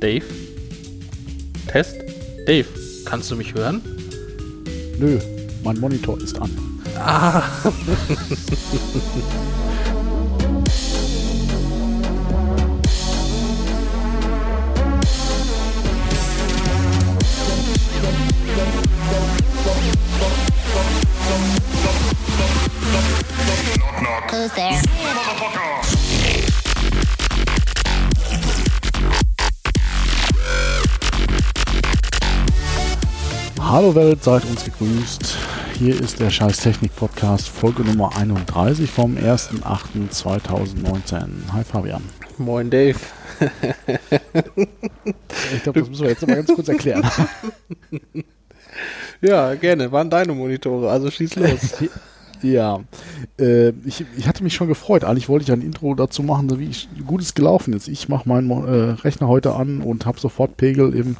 Dave? Test? Dave, kannst du mich hören? Nö, mein Monitor ist an. Ah. Welt, seid uns gegrüßt. Hier ist der Scheiß Technik Podcast, Folge Nummer 31 vom 1.8.2019. Hi Fabian. Moin Dave. Ich glaube, das müssen wir jetzt mal ganz kurz erklären. Ja, gerne. Waren deine Monitore, also schieß los. ja, äh, ich, ich hatte mich schon gefreut. Eigentlich wollte ich ein Intro dazu machen, wie ich, gut es gelaufen ist. Ich mache meinen äh, Rechner heute an und habe sofort Pegel in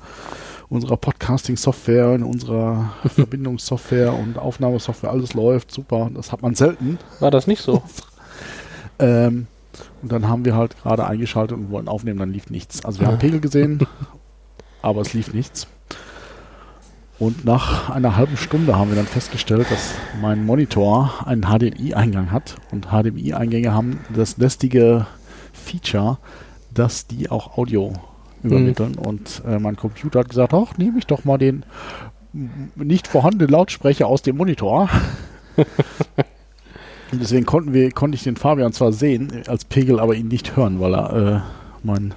unserer Podcasting-Software, in unserer Verbindungssoftware und Aufnahmesoftware. Alles läuft super. Das hat man selten. War das nicht so? Ähm, und dann haben wir halt gerade eingeschaltet und wollten aufnehmen, dann lief nichts. Also wir haben Pegel gesehen, aber es lief nichts. Und nach einer halben Stunde haben wir dann festgestellt, dass mein Monitor einen HDMI-Eingang hat. Und HDMI-Eingänge haben das lästige Feature, dass die auch Audio übermitteln. Und äh, mein Computer hat gesagt, ach, nehme ich doch mal den nicht vorhandenen Lautsprecher aus dem Monitor. Und deswegen konnten wir, konnte ich den Fabian zwar sehen äh, als Pegel, aber ihn nicht hören, weil er äh, mein,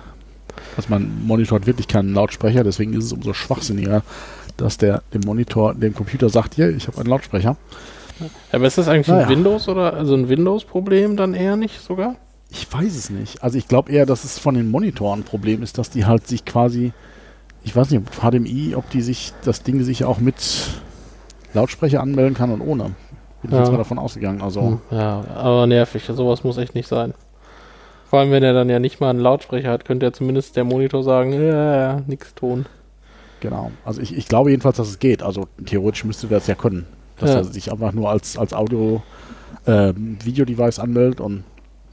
also mein Monitor hat wirklich keinen Lautsprecher, deswegen ist es umso schwachsinniger, dass der dem Monitor, dem Computer sagt, hier, ich habe einen Lautsprecher. Aber ist das eigentlich Naja. ein Windows oder also ein Windows-Problem dann eher nicht sogar? Ich weiß es nicht. Also ich glaube eher, dass es von den Monitoren ein Problem ist, dass die halt sich quasi, ich weiß nicht, ob HDMI, ob die sich, das Ding sich auch mit Lautsprecher anmelden kann und ohne. Bin ich Ja. jetzt mal davon ausgegangen. Also Hm, Ja, aber nervig. Sowas muss echt nicht sein. Vor allem, wenn er dann ja nicht mal einen Lautsprecher hat, könnte ja zumindest der Monitor sagen, ja, nix tun. Genau. Also ich, ich glaube jedenfalls, dass es geht. Also theoretisch müsste das ja können. Dass Ja. er sich einfach nur als, als Audio ähm, Video-Device anmeldet und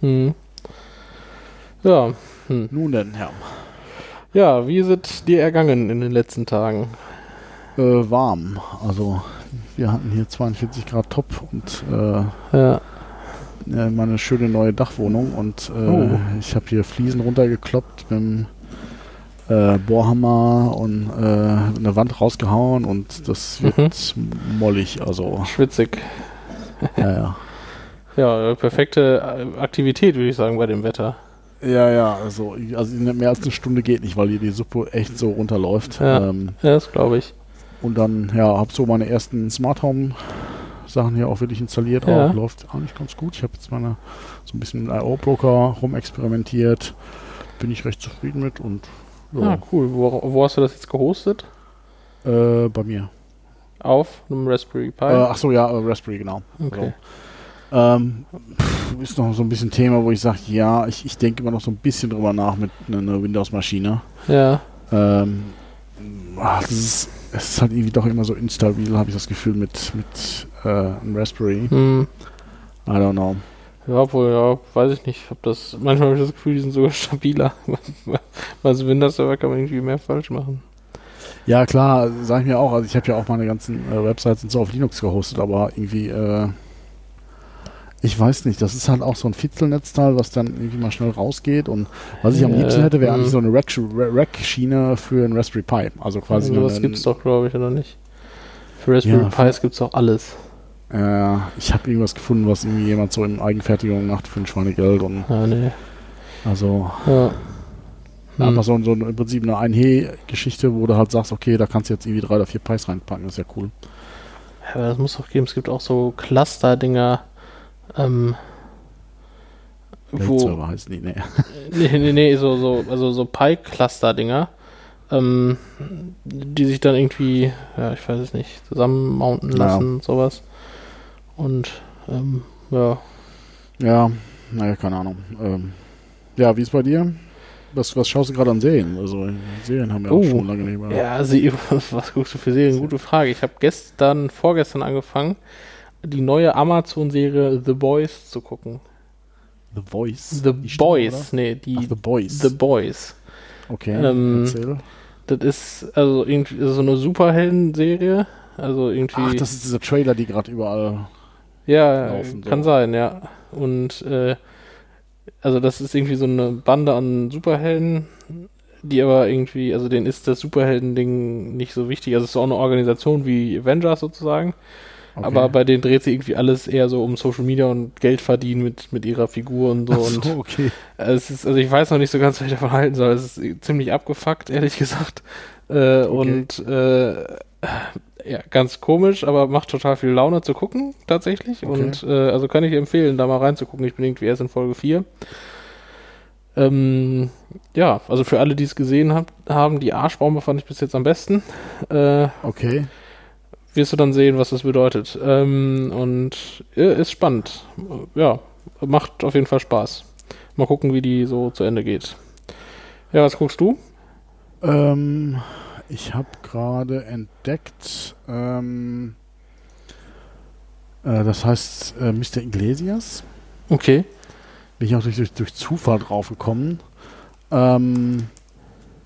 Hm. Ja, hm. nun denn, ja. ja, wie ist es dir ergangen in den letzten Tagen? Äh, warm. Also wir hatten hier 42 Grad top und äh, Ja, äh, meine schöne neue Dachwohnung und äh, Oh. ich habe hier Fliesen runtergekloppt mit dem äh, Bohrhammer und äh, eine Wand rausgehauen und das wird Mhm. mollig, also schwitzig. ja, ja. Ja, perfekte äh, Aktivität, würde ich sagen, bei dem Wetter. Ja, ja, also, also mehr als eine Stunde geht nicht, weil hier die Suppe echt so runterläuft. Ja. Ähm, Ja, das glaube ich. und dann, ja, habe so meine ersten Smart Home Sachen hier auch wirklich installiert. Ja. Auch läuft eigentlich ganz gut. Ich habe jetzt meine so ein bisschen mit IO Broker rumexperimentiert. Bin ich recht zufrieden mit und Ja, Ah, cool. Wo, wo hast du das jetzt gehostet? äh, bei mir. Auf einem Raspberry Pi? Äh, ach so, ja, äh, Raspberry, genau. okay. So. Ähm, ist noch so ein bisschen Thema, wo ich sage, ja, ich, ich denke immer noch so ein bisschen drüber nach mit einer einer Windows-Maschine. Ja, Ähm, ah, das ist, es ist halt irgendwie doch immer so instabil, habe ich das Gefühl, mit, mit äh, einem Raspberry. hm. I don't know. Ja, obwohl, ja, weiß ich nicht. Ob das, manchmal habe ich das Gefühl, die sind sogar stabiler. Weil so Windows-Server kann man irgendwie mehr falsch machen. Ja, klar, sage ich mir auch. Also ich habe ja auch meine ganzen äh, Websites und so auf Linux gehostet, aber irgendwie, äh, ich weiß nicht, das ist halt auch so ein Fitzelnetzteil, was dann irgendwie mal schnell rausgeht. Und was ich am liebsten hätte, wäre eigentlich so eine Rack- Ra- Rack-Schiene für ein Raspberry Pi. Also quasi also, das eine- gibt's doch, glaube ich, oder nicht? Für Raspberry Ja, Pis gibt's doch alles. Äh, ich habe irgendwas gefunden, was irgendwie jemand so in Eigenfertigung macht für ein Schweinegeld und Ah, nee. also Ja. Hm. einfach so, so im Prinzip eine Einhe-Geschichte, wo du halt sagst, okay, da kannst du jetzt irgendwie drei oder vier Pies reinpacken, das ist ja cool. Ja, aber das muss doch geben. Es gibt auch so Cluster-Dinger, ähm, wo, Weltserver heißen die, nee. nee, nee, nee, so, so, also so Pi-Cluster-Dinger, ähm, die sich dann irgendwie, ja, ich weiß es nicht, zusammenmounten Ja. lassen und sowas. Und, ähm, ja, Ja, naja, keine Ahnung. Ähm, ja, wie ist bei dir? Was, was schaust du gerade an Serien? Also Serien haben wir Oh. auch schon lange nicht mehr. Ja, sie, was guckst du für Serien? Gute Frage. Ich habe gestern, vorgestern angefangen, die neue Amazon-Serie The Boys zu gucken. The Voice. The Die Stimme, Boys, oder? nee, die Ach, The Boys. The Boys. Okay, Ähm, erzähl. Das ist also irgendwie so eine Superhelden-Serie. Also irgendwie. Ach, das ist dieser Trailer, die gerade überall. ja, laufen, kann so. sein, ja. Und äh, also das ist irgendwie so eine Bande an Superhelden, die aber irgendwie, also denen ist das Superhelden-Ding nicht so wichtig. Also es ist auch eine Organisation wie Avengers sozusagen. Okay. Aber bei denen dreht sich irgendwie alles eher so um Social Media und Geld verdienen mit, mit ihrer Figur und so. Ach Und so, okay. es ist, also ich weiß noch nicht so ganz, was ich davon halten soll. Es ist ziemlich abgefuckt, ehrlich gesagt. Äh, Und äh, ja, ganz komisch, aber macht total viel Laune zu gucken, tatsächlich. Okay. Und äh, also kann ich empfehlen, da mal reinzugucken. Ich bin irgendwie erst in Folge 4. Ähm, ja, also für alle, die es gesehen hab, haben, die Arschbombe fand ich bis jetzt am besten. Äh, Okay. Wirst du dann sehen, was das bedeutet. Ähm, und äh, ist spannend. Ja, macht auf jeden Fall Spaß. Mal gucken, wie die so zu Ende geht. Ja, was guckst du? Ähm, ich habe gerade entdeckt, ähm, äh, das heißt äh, Mr. Iglesias. Okay. Bin ich auch durch, durch, durch Zufall drauf gekommen. Ähm,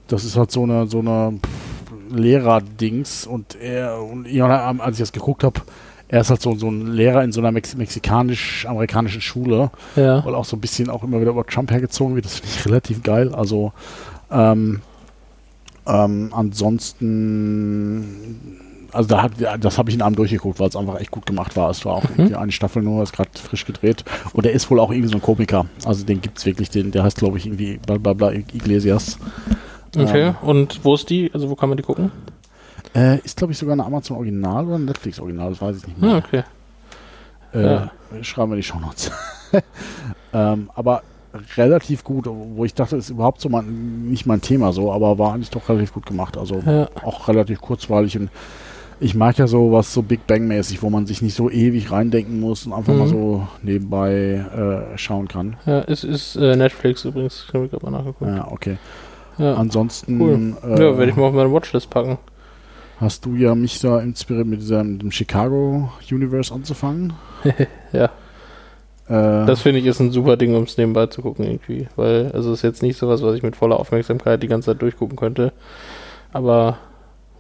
das ist halt so eine, so eine pff, Lehrer-Dings und er, und ja, als ich das geguckt habe, er ist halt so, so ein Lehrer in so einer Mex mexikanisch-amerikanischen Schule. Ja. weil auch so ein bisschen auch immer wieder über Trump hergezogen wird. Das finde ich relativ geil. Also ähm, ähm, ansonsten, also da hat, das habe ich in einem durchgeguckt, weil es einfach echt gut gemacht war. Es war auch irgendwie eine Staffel nur, ist gerade frisch gedreht. Und der ist wohl auch irgendwie so ein Komiker. Also den gibt es wirklich, den, der heißt glaube ich irgendwie bla bla bla Iglesias. Okay. Ähm, Und wo ist die? Also wo kann man die gucken? Äh, ist glaube ich sogar eine Amazon Original oder ein Netflix Original, das weiß ich nicht mehr. Ah, okay. Äh, Ja. Schreiben wir die Shownotes. ähm, aber relativ gut, wo ich dachte, ist überhaupt so mein, nicht mein Thema so, aber war eigentlich doch relativ gut gemacht. Also Ja. auch relativ kurzweilig und ich mag ja so was so Big Bang mäßig, wo man sich nicht so ewig reindenken muss und einfach Mhm. mal so nebenbei äh, schauen kann. Ja, ist, ist äh, Netflix übrigens. Ich habe gerade mal nachgeguckt. Ja, okay. Ja. Ansonsten Cool. äh, ja, werde ich mal auf meine Watchlist packen. hast du ja mich da inspiriert, mit dem Chicago Universe anzufangen. Ja. Äh, Das finde ich ist ein super Ding, um es nebenbei zu gucken irgendwie. Weil, also ist jetzt nicht sowas, was ich mit voller Aufmerksamkeit die ganze Zeit durchgucken könnte. Aber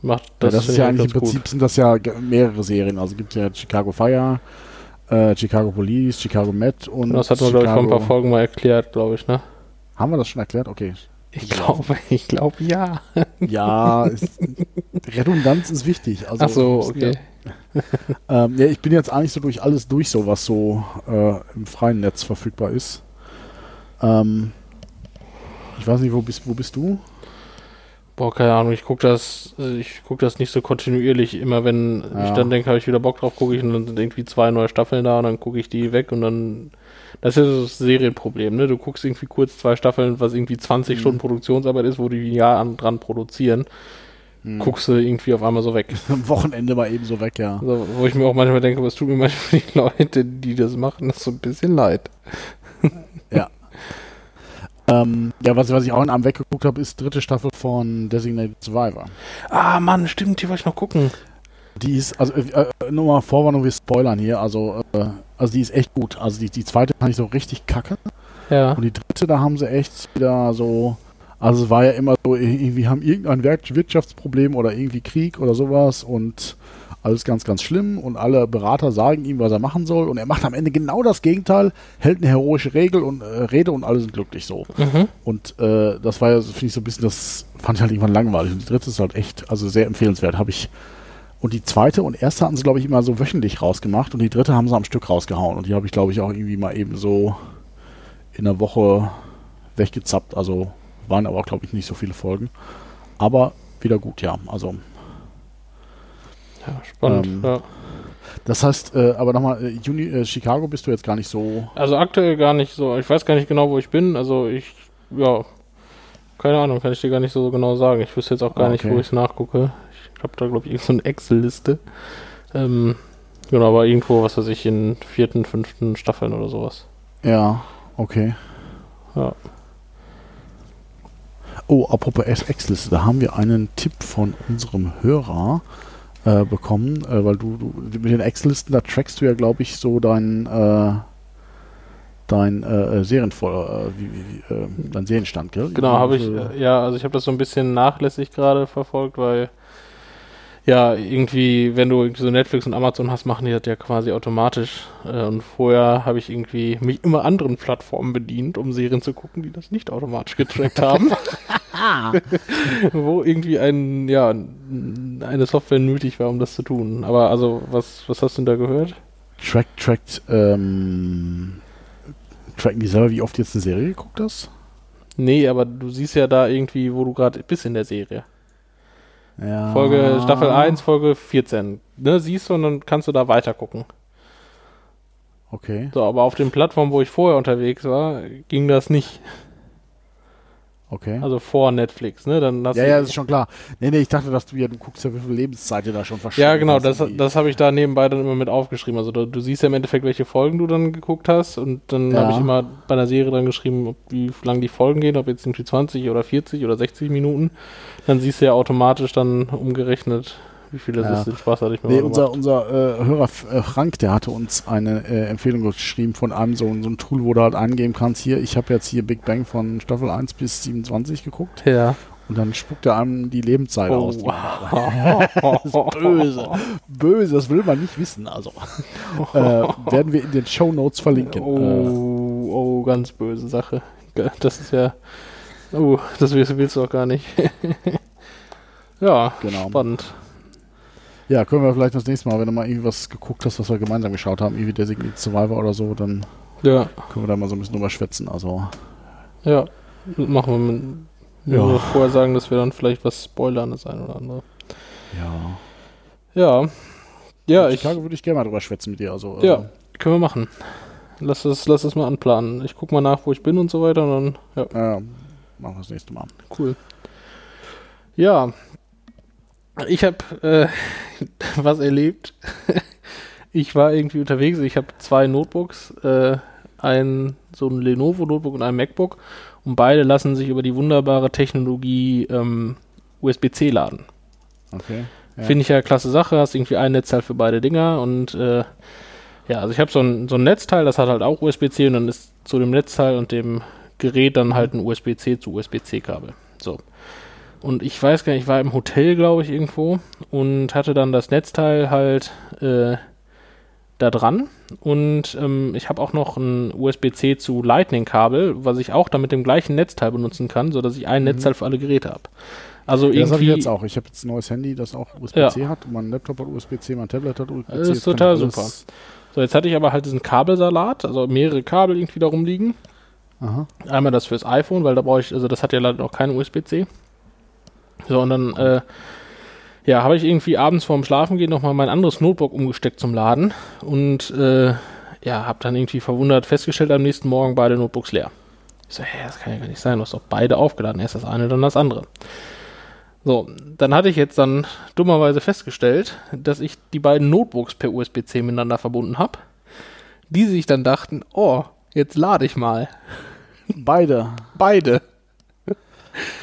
macht Ja, das, das, ist ja ich eigentlich im Prinzip sind das ja mehrere Serien. Also gibt es ja Chicago Fire, äh, Chicago Police, Chicago Med und das hatten wir, glaube ich, vor ein paar Folgen mal erklärt, glaube ich, ne? Haben wir das schon erklärt? Okay. Ich glaube, ich glaube ja. Ja, ist, Redundanz ist wichtig. Also, Ach so, okay. Ja, ähm, ja, ich bin jetzt eigentlich so durch alles durch, so was so äh, im freien Netz verfügbar ist. Ähm, ich weiß nicht, wo bist, wo bist du? Boah, keine Ahnung, ich gucke das, äh, ich guck das nicht so kontinuierlich. Immer wenn ich Ja. dann denke, habe ich wieder Bock drauf, gucke ich und dann sind irgendwie zwei neue Staffeln da und dann gucke ich die weg und dann. Das ist ja das Serienproblem, ne? Du guckst irgendwie kurz zwei Staffeln, was irgendwie 20 Mhm. Stunden Produktionsarbeit ist, wo die ein Jahr an, dran produzieren. Hm. Guckst du irgendwie auf einmal so weg. Am Wochenende mal eben so weg, ja. Also, wo ich mir auch manchmal denke, was tut mir manchmal die Leute, die das machen, das so ein bisschen leid. Ähm, ja, was, was ich auch in einem weggeguckt habe, ist dritte Staffel von Designated Survivor. Ah, Mann, stimmt, die wollte ich noch gucken. Die ist, also äh, äh, nur mal Vorwarnung, wir spoilern hier, also, äh, also die ist echt gut. Also die, die zweite fand ich so richtig kacke. Ja. Und die dritte, da haben sie echt wieder so, also es war ja immer so, irgendwie haben irgendein Wir- Wirtschaftsproblem oder irgendwie Krieg oder sowas und alles ganz, ganz schlimm und alle Berater sagen ihm, was er machen soll und er macht am Ende genau das Gegenteil, hält eine heroische Regel und äh, Rede und alle sind glücklich so. Mhm. Und äh, das war ja, finde ich, so ein bisschen, das fand ich halt irgendwann langweilig. Und die dritte ist halt echt, also sehr empfehlenswert. Habe ich. Und die zweite und erste hatten sie, glaube ich, immer so wöchentlich rausgemacht und die dritte haben sie am Stück rausgehauen. Und die habe ich, glaube ich, auch irgendwie mal eben so in der Woche weggezappt. Also waren aber, glaube ich, nicht so viele Folgen. Aber wieder gut, ja. Also, Ja, spannend. Ähm, ja. das heißt, äh, aber nochmal, äh, Juni, äh, Chicago bist du jetzt gar nicht so. Also aktuell gar nicht so. Ich weiß gar nicht genau, wo ich bin. Also ich, ja, keine Ahnung, kann ich dir gar nicht so genau sagen. Ich wüsste jetzt auch gar Ah, nicht, okay. wo ich es nachgucke. Ich habe da, glaube ich, so eine Excel-Liste. Ähm, genau, aber irgendwo, was weiß ich, in vierten, fünften Staffeln oder sowas. Ja, okay. Ja. Oh, apropos Ex-Liste, da haben wir einen Tipp von unserem Hörer äh, bekommen, äh, weil du, du mit den Ex-Listen, da trackst du ja, glaube ich, so dein, äh, dein äh, Serienvoll, äh, wie, wie, äh, dein Serienstand, gell? Genau, habe ich, äh, ja, also ich habe das so ein bisschen nachlässig gerade verfolgt, weil ja, irgendwie, wenn du irgendwie so Netflix und Amazon hast, machen die das ja quasi automatisch. Äh, und vorher habe ich irgendwie mich immer anderen Plattformen bedient, um Serien zu gucken, die das nicht automatisch getrackt haben. Wo irgendwie ein, ja, eine Software nötig war, um das zu tun. Aber also, was, was hast du denn da gehört? Track, trackt, ähm, tracken die selber, wie oft jetzt eine Serie geguckt hast? Nee, aber du siehst ja da irgendwie, wo du gerade bist in der Serie. Ja. Folge Staffel 1, Folge 14. Ne, siehst du und dann kannst du da weiter gucken. Okay. So, aber auf den Plattformen, wo ich vorher unterwegs war, ging das nicht. Okay. Also vor Netflix, ne? Dann ja, du, ja, das ist schon klar. Nee, nee, ich dachte, dass du ja, du guckst ja, wie viel Lebenszeit dir da schon verschwindet. Ja, genau, das, das habe ich da nebenbei dann immer mit aufgeschrieben. Also du, du, siehst ja im Endeffekt, welche Folgen du dann geguckt hast und dann Ja. habe ich immer bei einer Serie dann geschrieben, ob, wie lang die Folgen gehen, ob jetzt irgendwie 20 oder 40 oder 60 Minuten. Dann siehst du ja automatisch dann umgerechnet, wie viel das Ja. ist. Den Spaß hatte ich mir Nee, mal unser, unser äh, Hörer äh, Frank, der hatte uns eine äh, Empfehlung geschrieben von einem so, so ein Tool, wo du halt eingeben kannst, hier, ich habe jetzt hier Big Bang von Staffel 1 bis 27 geguckt Ja. und dann spuckt er einem die Lebenszeit aus. Oh, Die wow. böse. Böse, das will man nicht wissen. Also äh, werden wir in den Show Notes verlinken. Äh, Oh, oh, ganz böse Sache. Das ist ja. Oh, das willst, willst du auch gar nicht. ja, Genau. spannend. Ja, können wir vielleicht das nächste Mal, wenn du mal irgendwie was geguckt hast, was wir gemeinsam geschaut haben, irgendwie Designated Survivor oder so, dann Ja, können wir da mal so ein bisschen drüber schwätzen. Also ja. Machen wir mit. Ja. Nur vorher sagen, dass wir dann vielleicht was spoilern, das eine oder andere. ja. Ja. Ja, ich. Chicago würde ich gerne mal drüber schwätzen mit dir. Also, Ja, äh, können wir machen. Lass es, lass es mal anplanen. Ich guck mal nach, wo ich bin und so weiter und dann, ja. äh, machen wir das nächste Mal. Cool. Ja, ich habe äh, was erlebt. ich war irgendwie unterwegs. Ich habe zwei Notebooks, äh, ein so ein Lenovo Notebook und ein MacBook und beide lassen sich über die wunderbare Technologie ähm, USB-C laden. Okay. Ja. Finde ich ja klasse Sache. Hast irgendwie ein Netzteil für beide Dinger und äh, ja, also ich habe so ein, so ein Netzteil, das hat halt auch USB-C und dann ist zu dem Netzteil und dem Gerät dann halt ein USB-C zu USB-C-Kabel. So. Und ich weiß gar nicht, ich war im Hotel, glaube ich, irgendwo und hatte dann das Netzteil halt äh, da dran. Und ähm, ich habe auch noch ein USB-C zu Lightning-Kabel, was ich auch dann mit dem gleichen Netzteil benutzen kann, sodass ich ein Netzteil für alle Geräte habe. Also Ja, das habe ich irgendwie. jetzt auch. Ich habe jetzt ein neues Handy, das auch USB-C hat. Mein Laptop hat USB-C, mein Tablet hat USB-C. Das ist Jetzt kann total super. So, jetzt hatte ich aber halt diesen Kabelsalat, also mehrere Kabel irgendwie da rumliegen. Aha. Einmal das fürs iPhone, weil da brauche ich, also das hat ja leider noch kein USB-C. So, und dann, äh, ja, habe ich irgendwie abends vorm Schlafengehen nochmal mein anderes Notebook umgesteckt zum Laden und, äh, ja, habe dann irgendwie verwundert festgestellt, am nächsten Morgen beide Notebooks leer. Ich so, hä, das kann ja gar nicht sein, du hast doch beide aufgeladen, erst das eine, dann das andere. So, dann hatte ich jetzt dann dummerweise festgestellt, dass ich die beiden Notebooks per USB-C miteinander verbunden habe, die sich dann dachten, oh, jetzt lade ich mal. Beide. Beide.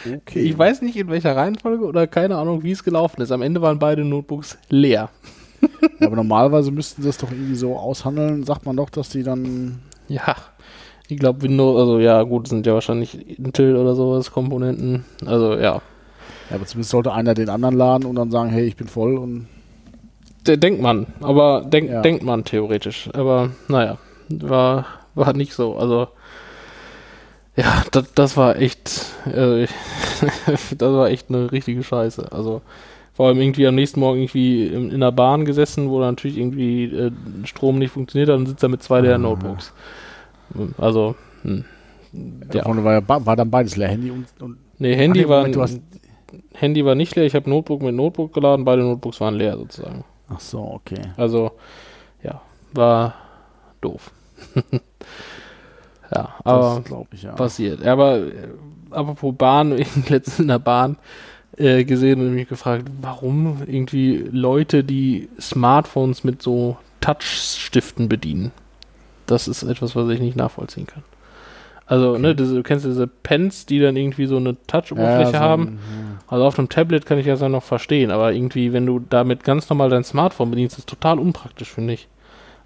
Okay. Ich weiß nicht in welcher Reihenfolge oder keine Ahnung, wie es gelaufen ist. Am Ende waren beide Notebooks leer. Ja, aber normalerweise müssten sie das doch irgendwie so aushandeln. Sagt man doch, dass die dann. Ja, ich glaube Windows, also ja, gut, sind ja wahrscheinlich Intel oder sowas, Komponenten. Also ja, Ja, aber zumindest sollte einer den anderen laden und dann sagen, hey, ich bin voll und. denkt man, aber denk, Ja. denkt man theoretisch. Aber naja, war, war nicht so. Also ja, das, das war echt, äh, das war echt eine richtige Scheiße. Also vor allem irgendwie am nächsten Morgen irgendwie in, in der Bahn gesessen, wo dann natürlich irgendwie äh, Strom nicht funktioniert hat und sitzt da mit zwei der Notebooks. Also, hm. Ja. Vorne war, ja, war dann beides leer. Handy und. und Nee, Handy, Ach nee, war, Handy war nicht leer, ich habe Notebook mit Notebook geladen, beide Notebooks waren leer sozusagen. ach so, okay. Also, ja, war doof. ja, aber ich ja. passiert. Aber äh, apropos Bahn, ich letztens in der Bahn äh, gesehen und mich gefragt, warum irgendwie Leute, die Smartphones mit so Touchstiften bedienen. Das ist etwas, was ich nicht nachvollziehen kann. Also, ne, diese, du kennst diese Pens, die dann irgendwie so eine Touch-Oberfläche so ein- haben. Also auf einem Tablet kann ich das ja noch verstehen, aber irgendwie, wenn du damit ganz normal dein Smartphone bedienst, ist total unpraktisch, finde ich.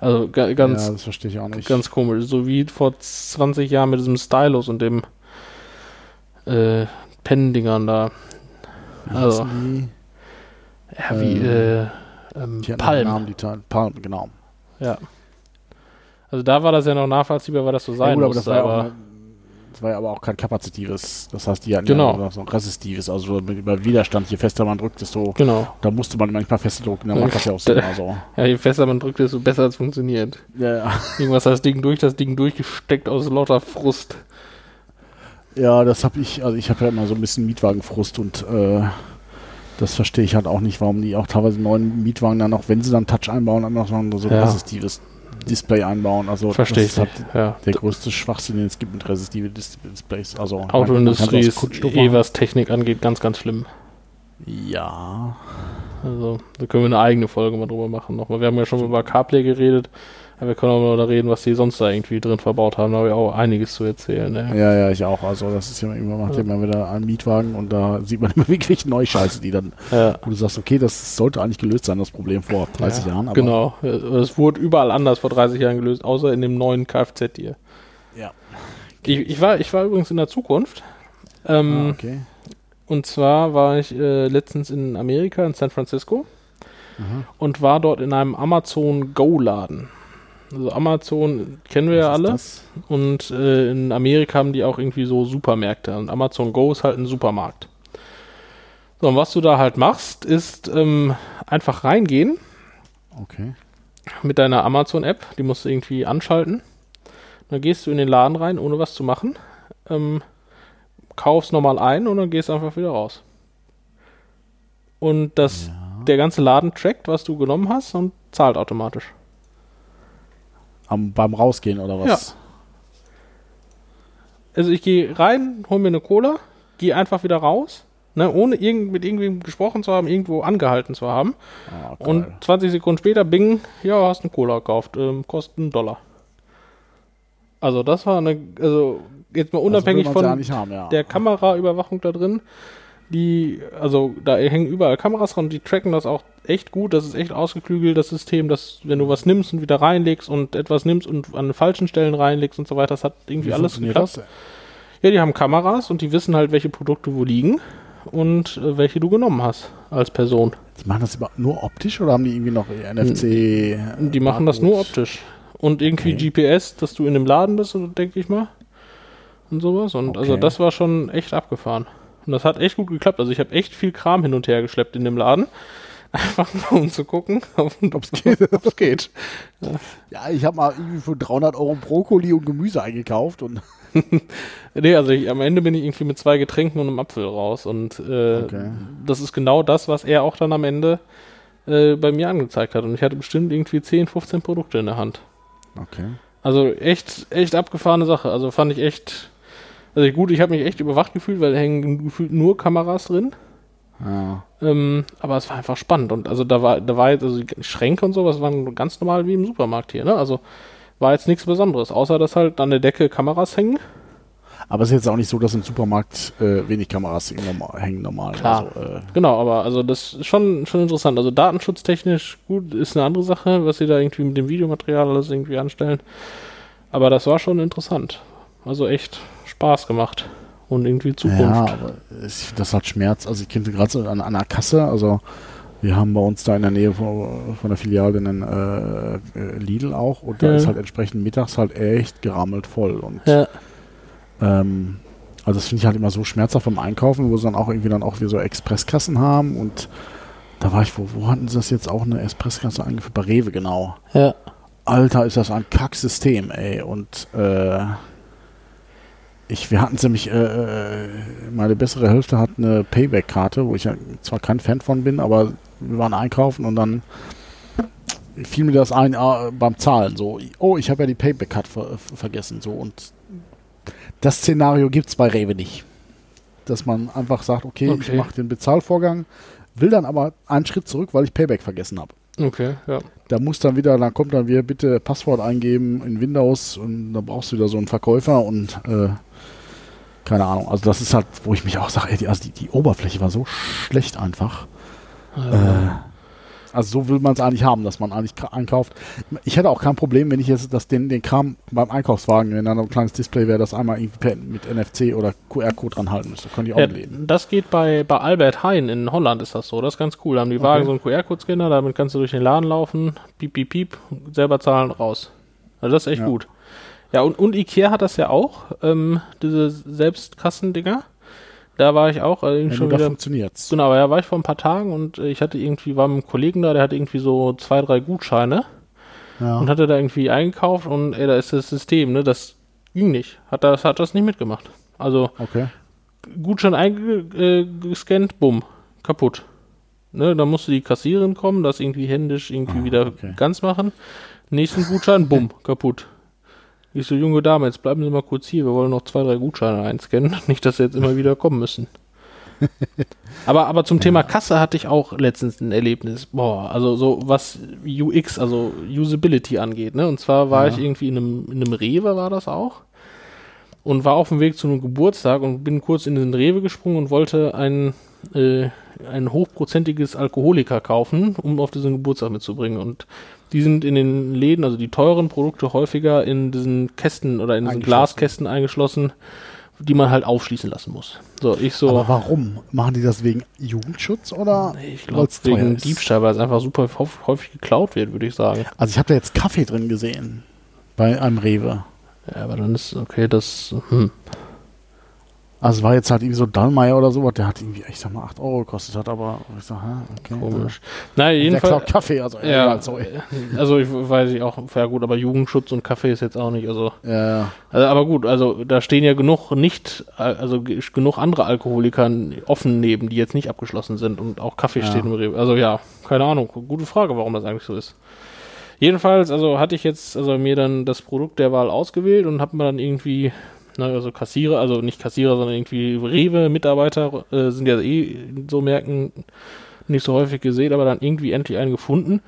Also ga, ganz, ja, das verstehe ich auch nicht. ganz komisch. So wie vor 20 Jahren mit diesem Stylus und dem äh, Pen-Dingern da. Also- Ja, wie Ähm, äh, ähm, die? Hatten einen Palm. Namen, die. Palm, genau. Ja. Also da war das ja noch nachvollziehbar, weil das so Ja, sein gut, aber musste. das war, ja aber auch, eine- das war ja aber auch kein kapazitives. Das heißt, die hatten Genau. ja so ein resistives, also mit über Widerstand. Je fester man drückt, desto. genau. Da musste man manchmal fester drücken, dann macht das ja auch Sinn. Also. Ja, je fester man drückt, desto besser es funktioniert. Ja, ja. Irgendwas hat das Ding durch das Ding durchgesteckt aus lauter Frust. Ja, das habe ich, also ich habe ja immer so ein bisschen Mietwagenfrust und äh, das verstehe ich halt auch nicht, warum die auch teilweise neuen Mietwagen dann auch, wenn sie dann Touch einbauen, dann noch so ein Ja. resistives Display einbauen. Also Verstehe das ist halt. Ja. der größte Schwachsinn, den es gibt mit resistiven Dis Displays. Also Autoindustrie ist eh, was Technik angeht, ganz, ganz schlimm. Ja. Also, da können wir eine eigene Folge mal drüber machen. Nochmal. Wir haben ja schon über CarPlay geredet, aber wir können auch mal da reden, was die sonst da irgendwie drin verbaut haben. Da habe ich auch einiges zu erzählen. Ne? Ja, ja, ich auch. Also das ist ja immer, macht ja immer wieder einen Mietwagen und da sieht man immer wirklich Neuscheiße, die dann, Ja. wo du sagst, okay, das sollte eigentlich gelöst sein, das Problem vor 30 ja, Jahren. Aber Genau. Es wurde überall anders vor 30 Jahren gelöst, außer in dem neuen Kfz hier. Ja. Ich, ich, war, ich war übrigens in der Zukunft. Ähm, Ah, okay. Und zwar war ich äh, letztens in Amerika, in San Francisco, Mhm. und war dort in einem Amazon Go-Laden. Also Amazon kennen wir ja Was ist alle. das? Und äh, in Amerika haben die auch irgendwie so Supermärkte. Und Amazon Go ist halt ein Supermarkt. So, und was du da halt machst, ist ähm, einfach reingehen Okay. mit deiner Amazon-App. Die musst du irgendwie anschalten. Dann gehst du in den Laden rein, ohne was zu machen. Ähm, kaufst nochmal ein und dann gehst einfach wieder raus. Und das, Ja. der ganze Laden trackt, was du genommen hast und zahlt automatisch. Am, beim Rausgehen oder was? Also ich gehe rein, hol mir eine Cola, gehe einfach wieder raus, ne, ohne irgend, mit irgendwem gesprochen zu haben, irgendwo angehalten zu haben. Ah. Und 20 Sekunden später, bing, ja, hast eine Cola gekauft, ähm, kostet einen Dollar. Also das war eine, also jetzt mal unabhängig das will von ja haben, ja. der Kameraüberwachung da drin, die, also da hängen überall Kameras dran, die tracken das auch echt gut, das ist echt ausgeklügelt, das System, dass wenn du was nimmst und wieder reinlegst und etwas nimmst und an falschen Stellen reinlegst und so weiter, das hat irgendwie Wie alles geklappt. das? Ja, die haben Kameras und die wissen halt, welche Produkte wo liegen und äh, welche du genommen hast als Person. Die machen das nur optisch oder haben die irgendwie noch NFC? Die machen das nur optisch. Und irgendwie Okay. GPS, dass du in dem Laden bist, denke ich mal. Und sowas. Und also Okay. das war schon echt abgefahren. Und das hat echt gut geklappt. Also ich habe echt viel Kram hin und her geschleppt in dem Laden. Einfach nur um zu gucken, ob es geht. ob's geht. Ja, ich habe mal irgendwie für 300 Euro Brokkoli und Gemüse eingekauft und Nee, also ich, am Ende bin ich irgendwie mit zwei Getränken und einem Apfel raus. Und äh, Okay. das ist genau das, was er auch dann am Ende äh, bei mir angezeigt hat. Und ich hatte bestimmt irgendwie 10, 15 Produkte in der Hand. okay. Also echt, echt abgefahrene Sache. Also fand ich echt. Also gut, ich habe mich echt überwacht gefühlt, weil da hängen gefühlt nur Kameras drin. Ja. Ähm, aber es war einfach spannend. Und also da war, da war jetzt, also die Schränke und sowas waren ganz normal wie im Supermarkt hier, ne? Also war jetzt nichts Besonderes, außer dass halt an der Decke Kameras hängen. Aber es ist jetzt auch nicht so, dass im Supermarkt äh, wenig Kameras hängen normal. Hängen normal. Klar. Also, äh, Genau, aber also das ist schon, schon interessant. Also datenschutztechnisch gut ist eine andere Sache, was sie da irgendwie mit dem Videomaterial alles irgendwie anstellen. Aber das war schon interessant. Also echt Spaß gemacht. Und irgendwie Zukunft. Ja, aber ich das halt Schmerz. Also ich kenne gerade so an, an einer Kasse, also wir haben bei uns da in der Nähe von, von der Filiale einen äh, äh, Lidl auch und da Ja. ist halt entsprechend mittags halt echt gerammelt voll. Und Ja. ähm, also das finde ich halt immer so schmerzhaft beim Einkaufen, wo sie dann auch irgendwie dann auch wieder so Expresskassen haben und da war ich, wo, wo hatten sie das jetzt auch eine Expresskasse eingeführt? Bei Rewe, genau. Ja. Alter, ist das ein Kacksystem, ey. Und äh, ich, wir hatten nämlich, äh, äh, meine bessere Hälfte hat eine Payback-Karte, wo ich ja zwar kein Fan von bin, aber wir waren einkaufen und dann fiel mir das ein äh, beim Zahlen so, oh, ich habe ja die Payback-Card ver vergessen. So und das Szenario gibt es bei Rewe nicht. Dass man einfach sagt, okay, ich Okay. mache den Bezahlvorgang, will dann aber einen Schritt zurück, weil ich Payback vergessen habe. Okay, ja. Da muss dann wieder, dann kommt dann wieder bitte Passwort eingeben in Windows und da brauchst du wieder so einen Verkäufer und äh, keine Ahnung. Also das ist halt, wo ich mich auch sage, die, also die, die Oberfläche war so schlecht einfach. Äh, Also so will man es eigentlich haben, dass man eigentlich einkauft. Ich hätte auch kein Problem, wenn ich jetzt das, den, den Kram beim Einkaufswagen, wenn da ein kleines Display wäre, das einmal irgendwie mit NFC oder QR-Code dran halten müsste. Könnte ich auch Ja, leben. das geht bei, bei Albert Hein in Holland ist das so. Das ist ganz cool. Da haben die Wagen so einen QR-Code-Scanner, damit kannst du durch den Laden laufen, piep, piep, piep, selber zahlen, raus. Also das ist echt Ja. gut. Ja, und, und Ikea hat das ja auch, ähm, diese Selbstkassendinger. Da war ich auch äh, Ja, schon da wieder. funktioniert's. Genau, aber da war ich vor ein paar Tagen und äh, ich hatte irgendwie, war mit einem Kollegen da, der hatte irgendwie so zwei, drei Gutscheine Ja. und hatte da irgendwie eingekauft und ey, da ist das System, ne, das ging nicht. Hat das, hat das nicht mitgemacht. Also Okay. Gutschein eingescannt, bumm, kaputt. Ne, dann musste die Kassiererin kommen, das irgendwie händisch irgendwie Ah, wieder okay. ganz machen. Nächsten Gutschein, bumm, kaputt. Ich so, junge Dame, jetzt bleiben Sie mal kurz hier, wir wollen noch zwei, drei Gutscheine einscannen. Nicht, dass Sie jetzt immer wieder kommen müssen. aber, aber zum Thema Kasse hatte ich auch letztens ein Erlebnis. Boah, also so was UX, also Usability angeht, ne? Und zwar war Ja. ich irgendwie in einem, in einem Rewe, war das auch und war auf dem Weg zu einem Geburtstag und bin kurz in den Rewe gesprungen und wollte ein, äh, ein hochprozentiges Alkoholiker kaufen, um auf diesen Geburtstag mitzubringen. Und die sind in den Läden, also die teuren Produkte, häufiger in diesen Kästen oder in diesen. Glaskästen eingeschlossen, die man halt aufschließen lassen muss. So, ich so. Aber warum? Machen die das wegen Jugendschutz oder? ich glaube, wegen ist? Diebstahl, weil es einfach super häufig, häufig geklaut wird, würde ich sagen. Also ich habe da jetzt Kaffee drin gesehen. Bei einem Rewe. Ja, aber dann ist okay, das. Hm. Also es war jetzt halt irgendwie so Dallmayr oder sowas, der hat irgendwie, ich sag mal, 8 Euro gekostet hat, aber ich sag, hä, okay. Komisch. Na, Der jedenfalls. klaut Kaffee, also Ja, egal, sorry. also ich weiß ich auch, ja gut, aber Jugendschutz und Kaffee ist jetzt auch nicht, also, Ja, also aber gut, also da stehen ja genug nicht, also ge- genug andere Alkoholiker offen neben, die jetzt nicht abgeschlossen sind und auch Kaffee Ja. steht im Rewe. Also ja, keine Ahnung, gute Frage, warum das eigentlich so ist. Jedenfalls, also hatte ich jetzt also mir dann das Produkt der Wahl ausgewählt und habe mir dann irgendwie, na, also Kassierer, also nicht Kassierer, sondern irgendwie Rewe-Mitarbeiter äh, sind ja eh so Märkten nicht so häufig gesehen, aber dann irgendwie endlich einen gefunden.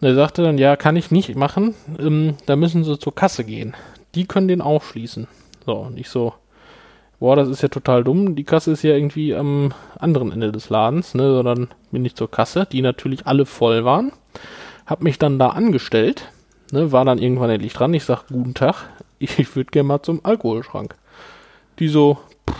Und er sagte dann, ja, kann ich nicht machen, ähm, da müssen sie zur Kasse gehen. Die können den aufschließen. So, und ich so, boah, das ist ja total dumm. Die Kasse ist ja irgendwie am anderen Ende des Ladens, ne, sondern bin ich zur Kasse, die natürlich alle voll waren. Hab mich dann da angestellt, ne, war dann irgendwann endlich dran. Ich sag, guten Tag, ich würde gerne mal zum Alkoholschrank. Die so, pff,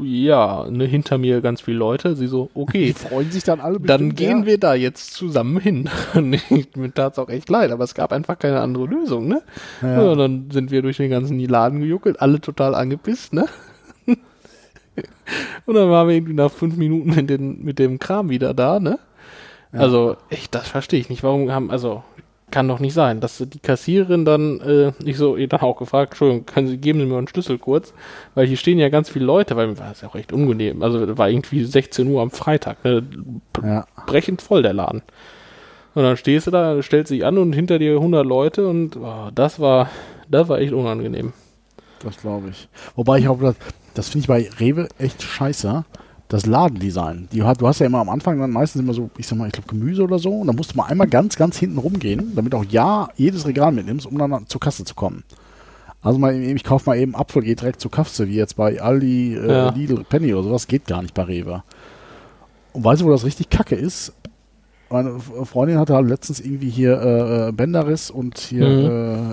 ja, ne, hinter mir ganz viele Leute. Sie so, okay. Die freuen sich dann alle Dann bestimmt, gehen ja. wir da jetzt zusammen hin. Und Mir tat's auch echt leid, aber es gab einfach keine andere Lösung, ne? Ja. Ja. dann sind wir durch den ganzen Laden gejuckelt, alle total angepisst, ne? Und dann waren wir irgendwie nach fünf Minuten mit, den, mit dem Kram wieder da, ne? Ja. Also, ich, das verstehe ich nicht. Warum haben, also, kann doch nicht sein, dass die Kassiererin dann, äh, ich so, ihr dann auch gefragt, Entschuldigung, können Sie, geben Sie mir einen Schlüssel kurz, weil hier stehen ja ganz viele Leute, weil mir war es ja auch echt unangenehm. Also, war irgendwie 16 Uhr am Freitag, ne? Ja. brechend voll der Laden. Und dann stehst du da, stellst dich an und hinter dir 100 Leute und oh, das war, das war echt unangenehm. Das glaube ich. Wobei ich auch, das, das finde ich bei Rewe echt scheiße. Das Ladendesign. Die du hast ja immer am Anfang dann meistens immer so, ich sag mal, ich glaube Gemüse oder so. Und dann musst du mal einmal ganz, ganz hinten rumgehen, damit auch ja jedes Regal mitnimmst, um dann zur Kasse zu kommen. Also mal ich kaufe mal eben Apfel, geht direkt zur Kasse, wie jetzt bei Aldi, äh, Ja. Lidl, Penny oder sowas, geht gar nicht bei Rewe. Und weißt du, wo das richtig kacke ist? Meine Freundin hatte halt letztens irgendwie hier äh, äh, Bänderriss und hier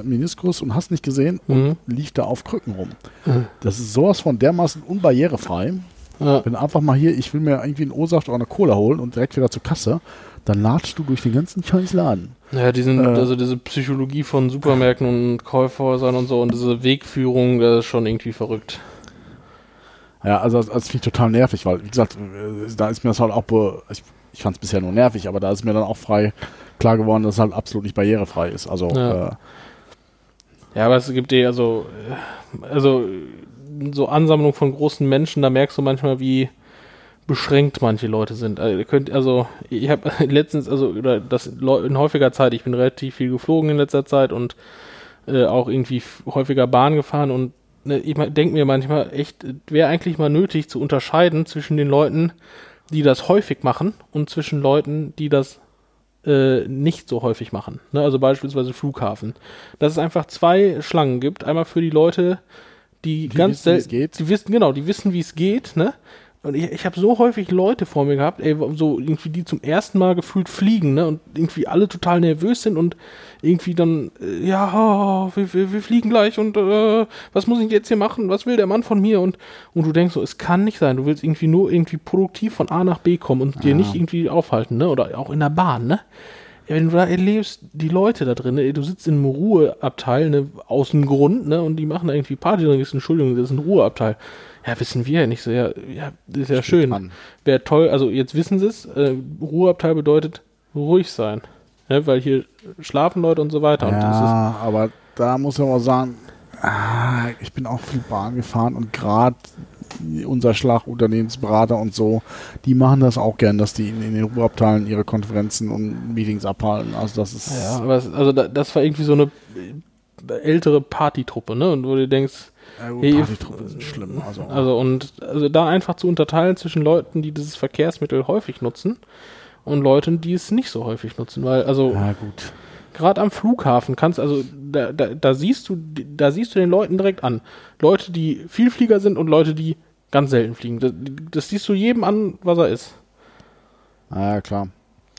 äh, Meniskus und hast nicht gesehen und Mhm. lief da auf Krücken rum. Mhm. Das ist sowas von dermaßen unbarrierefrei. Ja. Wenn du einfach mal hier, ich will mir irgendwie einen O-Saft oder eine Cola holen und direkt wieder zur Kasse, dann latschst du durch den ganzen scheiß Laden. Ja, diesen, Äh. also diese Psychologie von Supermärkten und Kaufhäusern und so und diese Wegführung, das ist schon irgendwie verrückt. Ja, also das, das finde ich total nervig, weil, wie gesagt, äh, da ist mir das halt auch, be ich, ich fand es bisher nur nervig, aber da ist mir dann auch frei klar geworden, dass es halt absolut nicht barrierefrei ist. Also, Ja. äh, Ja, aber es gibt eh, also, äh, also so Ansammlung von großen Menschen, da merkst du manchmal, wie beschränkt manche Leute sind. Also, ihr könnt, also ich habe letztens, also oder das in häufiger Zeit, ich bin relativ viel geflogen in letzter Zeit und äh, auch irgendwie häufiger Bahn gefahren und ne, ich denke mir manchmal echt, wäre eigentlich mal nötig zu unterscheiden zwischen den Leuten, die das häufig machen und zwischen Leuten, die das äh, nicht so häufig machen. Ne? Also beispielsweise Flughafen. Dass es einfach zwei Schlangen gibt. Einmal für die Leute, die, Die ganz wissen, wie es selten, geht. die wissen genau, die wissen, wie es geht, ne? Und ich, ich habe so häufig Leute vor mir gehabt, ey, so irgendwie die zum ersten Mal gefühlt fliegen, ne? Und irgendwie alle total nervös sind und irgendwie dann, äh, ja, oh, wir, wir, wir, fliegen gleich und äh, was muss ich jetzt hier machen? Was will der Mann von mir? Und, und du denkst so, es kann nicht sein. Du willst irgendwie nur irgendwie produktiv von A nach B kommen und dir nicht irgendwie aufhalten, ne? Oder auch in der Bahn, ne? Wenn du da erlebst, die Leute da drin, ey, du sitzt in einem Ruheabteil, ne, aus dem Grund, ne, und die machen da irgendwie Party, dann ist Entschuldigung, das ist ein Ruheabteil. Ja, wissen wir ja nicht so. Ja, ja das ist ja Steht schön. Wäre toll, also jetzt wissen sie es. Äh, Ruheabteil bedeutet ruhig sein. Ne, weil hier schlafen Leute und so weiter. Ja, aber da muss man auch sagen, ah, ich bin auch viel Bahn gefahren und gerade unser Schlagunternehmensberater und so, die machen das auch gern, dass die in, in den Ruheabteilen ihre Konferenzen und Meetings abhalten. Also das ist. Ja, aber es, also das war irgendwie so eine ältere Partytruppe, ne? Und wo du denkst, ja, gut, hey, sind schlimm. Also. also und also da einfach zu unterteilen zwischen Leuten, die dieses Verkehrsmittel häufig nutzen und Leuten, die es nicht so häufig nutzen, weil also ja, gut. Gerade am Flughafen kannst also da, da, da siehst du da siehst du den Leuten direkt an, Leute, die Vielflieger sind und Leute, die ganz selten fliegen. Das, das siehst du jedem an, was er ist. Ah, ja, klar.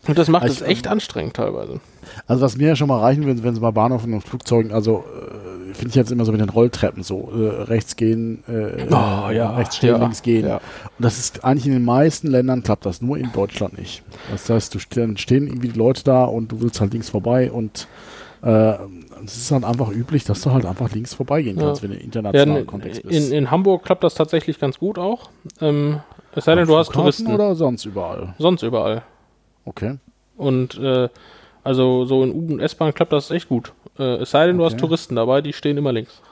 Und das macht also es echt anstrengend teilweise. Also was mir ja schon mal reichen würde, wenn sie bei Bahnhöfen und Flugzeugen, also äh, finde ich jetzt immer so mit den Rolltreppen so, äh, rechts gehen, äh, oh, ja, rechts stehen, ja, links gehen. Ja. Und das ist eigentlich in den meisten Ländern klappt das, nur in Deutschland nicht. Das heißt, du stehen, stehen irgendwie die Leute da und du willst halt links vorbei und es ist halt einfach üblich, dass du halt einfach links vorbeigehen kannst, wenn du international in, Kontext bist. In, in, Hamburg klappt das tatsächlich ganz gut auch. Ähm, es sei denn, du hast Touristen. Oder sonst überall? Sonst überall. Okay. Und äh, also so in U- und S-Bahn klappt das echt gut. Äh, es sei denn, du hast Touristen dabei, die stehen immer links.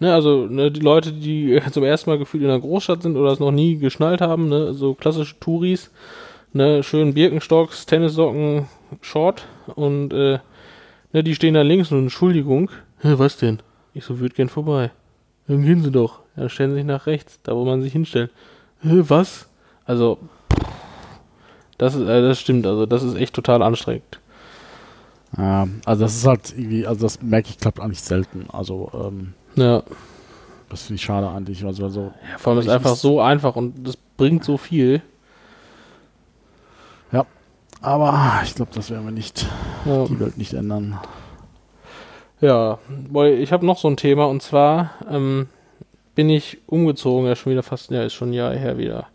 Ne, also ne, die Leute, die zum ersten Mal gefühlt in der Großstadt sind oder es noch nie geschnallt haben, ne, so klassische Touris, ne, schön Birkenstocks, Tennissocken, Short und äh, ne, die stehen da links und Entschuldigung, was denn? Ich so, würde gern vorbei. Dann gehen sie doch. Ja, stellen sie sich nach rechts, da wo man sich hinstellt. Was? Also, das, äh, das stimmt, also das ist echt total anstrengend. Ja, also das ist halt irgendwie, also das merke ich, klappt eigentlich selten. Also, ähm, ja. Das finde ich schade eigentlich. Also, also, ja, vor allem ist es einfach so einfach und das bringt so viel. Aber ich glaube, das werden wir nicht, ja. die Welt nicht ändern. Ja, ich habe noch so ein Thema und zwar ähm, bin ich umgezogen, ja schon wieder fast, ja, ist schon ein Jahr her wieder.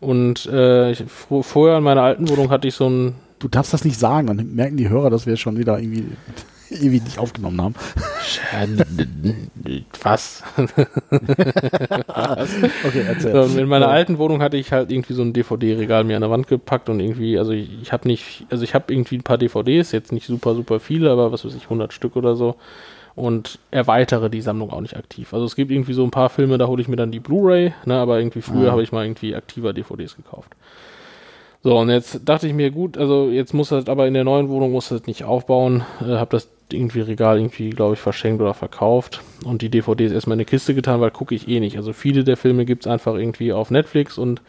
Und äh, ich, vorher in meiner alten Wohnung hatte ich so ein du darfst das nicht sagen, dann merken die Hörer, dass wir schon wieder irgendwie ewig nicht aufgenommen haben. Was? okay, erzähl. So, in meiner alten Wohnung hatte ich halt irgendwie so ein DVD-Regal mir an der Wand gepackt und irgendwie, also ich, ich habe nicht, also ich habe irgendwie ein paar DVDs, jetzt nicht super, super viele, aber was weiß ich, 100 Stück oder so und erweitere die Sammlung auch nicht aktiv. Also es gibt irgendwie so ein paar Filme, da hole ich mir dann die Blu-ray, ne, aber irgendwie früher ja. habe ich mal irgendwie aktiver DVDs gekauft. So, und jetzt dachte ich mir, gut, also jetzt muss das aber in der neuen Wohnung muss das nicht aufbauen. Äh, hab das irgendwie Regal irgendwie, glaube ich, verschenkt oder verkauft und die DVDs erstmal in eine Kiste getan, weil gucke ich eh nicht. Also viele der Filme gibt es einfach irgendwie auf Netflix und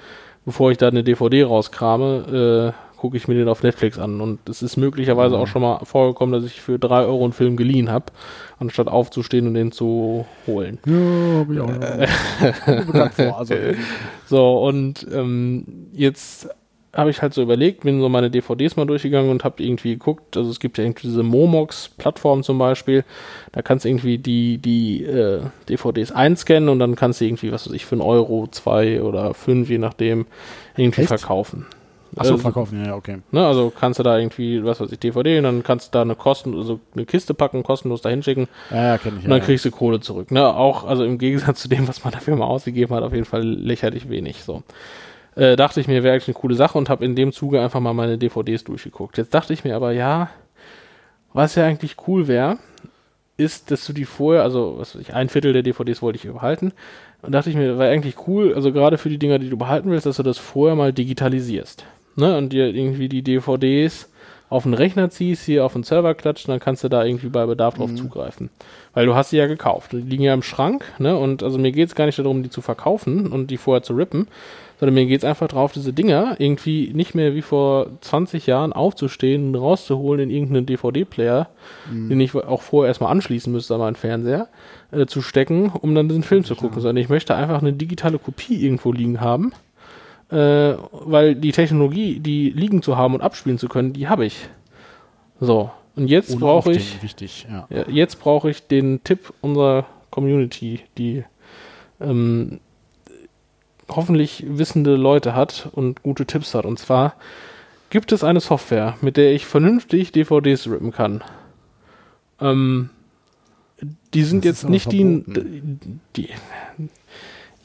bevor ich da eine DVD rauskrame, äh, gucke ich mir den auf Netflix an. Und es ist möglicherweise mhm. auch schon mal vorgekommen, dass ich für drei Euro einen Film geliehen habe, anstatt aufzustehen und den zu holen. Ja, hab ich auch. Also, so, und ähm, jetzt habe ich halt so überlegt, bin so meine DVDs mal durchgegangen und habe irgendwie geguckt, also es gibt ja irgendwie diese Momox-Plattform zum Beispiel, da kannst du irgendwie die, die äh, DVDs einscannen und dann kannst du irgendwie, was weiß ich, für einen Euro, zwei oder fünf, je nachdem, irgendwie Echt? verkaufen. Achso, also, verkaufen, ja, okay. Ne, also kannst du da irgendwie, was weiß ich, DVD und dann kannst du da eine kosten, also eine Kiste packen, kostenlos da hinschicken. Ja, ja, kenn ich. Und dann ja, kriegst du Kohle zurück. Ne, auch, also im Gegensatz zu dem, was man dafür mal ausgegeben hat, auf jeden Fall lächerlich wenig, so äh, dachte ich mir, wäre eigentlich eine coole Sache und habe in dem Zuge einfach mal meine DVDs durchgeguckt. Jetzt dachte ich mir aber, ja, was ja eigentlich cool wäre, ist, dass du die vorher, also was ich, ein Viertel der DVDs wollte ich behalten. Und dachte ich mir, wäre eigentlich cool, also gerade für die Dinger, die du behalten willst, dass du das vorher mal digitalisierst. Ne? Und dir irgendwie die DVDs auf den Rechner ziehst, hier auf den Server klatschen, dann kannst du da irgendwie bei Bedarf drauf mhm. zugreifen. Weil du hast sie ja gekauft. Die liegen ja im Schrank, ne? Und also mir geht es gar nicht darum, die zu verkaufen und die vorher zu rippen, sondern mir geht es einfach drauf, diese Dinger irgendwie nicht mehr wie vor 20 Jahren aufzustehen und rauszuholen in irgendeinen DVD-Player, mhm. den ich auch vorher erstmal anschließen müsste an meinen Fernseher, äh, zu stecken, um dann diesen Film zu gucken, sondern ich möchte einfach eine digitale Kopie irgendwo liegen haben äh, weil die Technologie, die liegen zu haben und abspielen zu können, die habe ich. So. Und jetzt brauche ich, wichtig, ja. ja, jetzt brauche ich den Tipp unserer Community, die ähm, hoffentlich wissende Leute hat und gute Tipps hat. Und zwar gibt es eine Software, mit der ich vernünftig DVDs rippen kann. Ähm, die sind Das jetzt nicht die, die.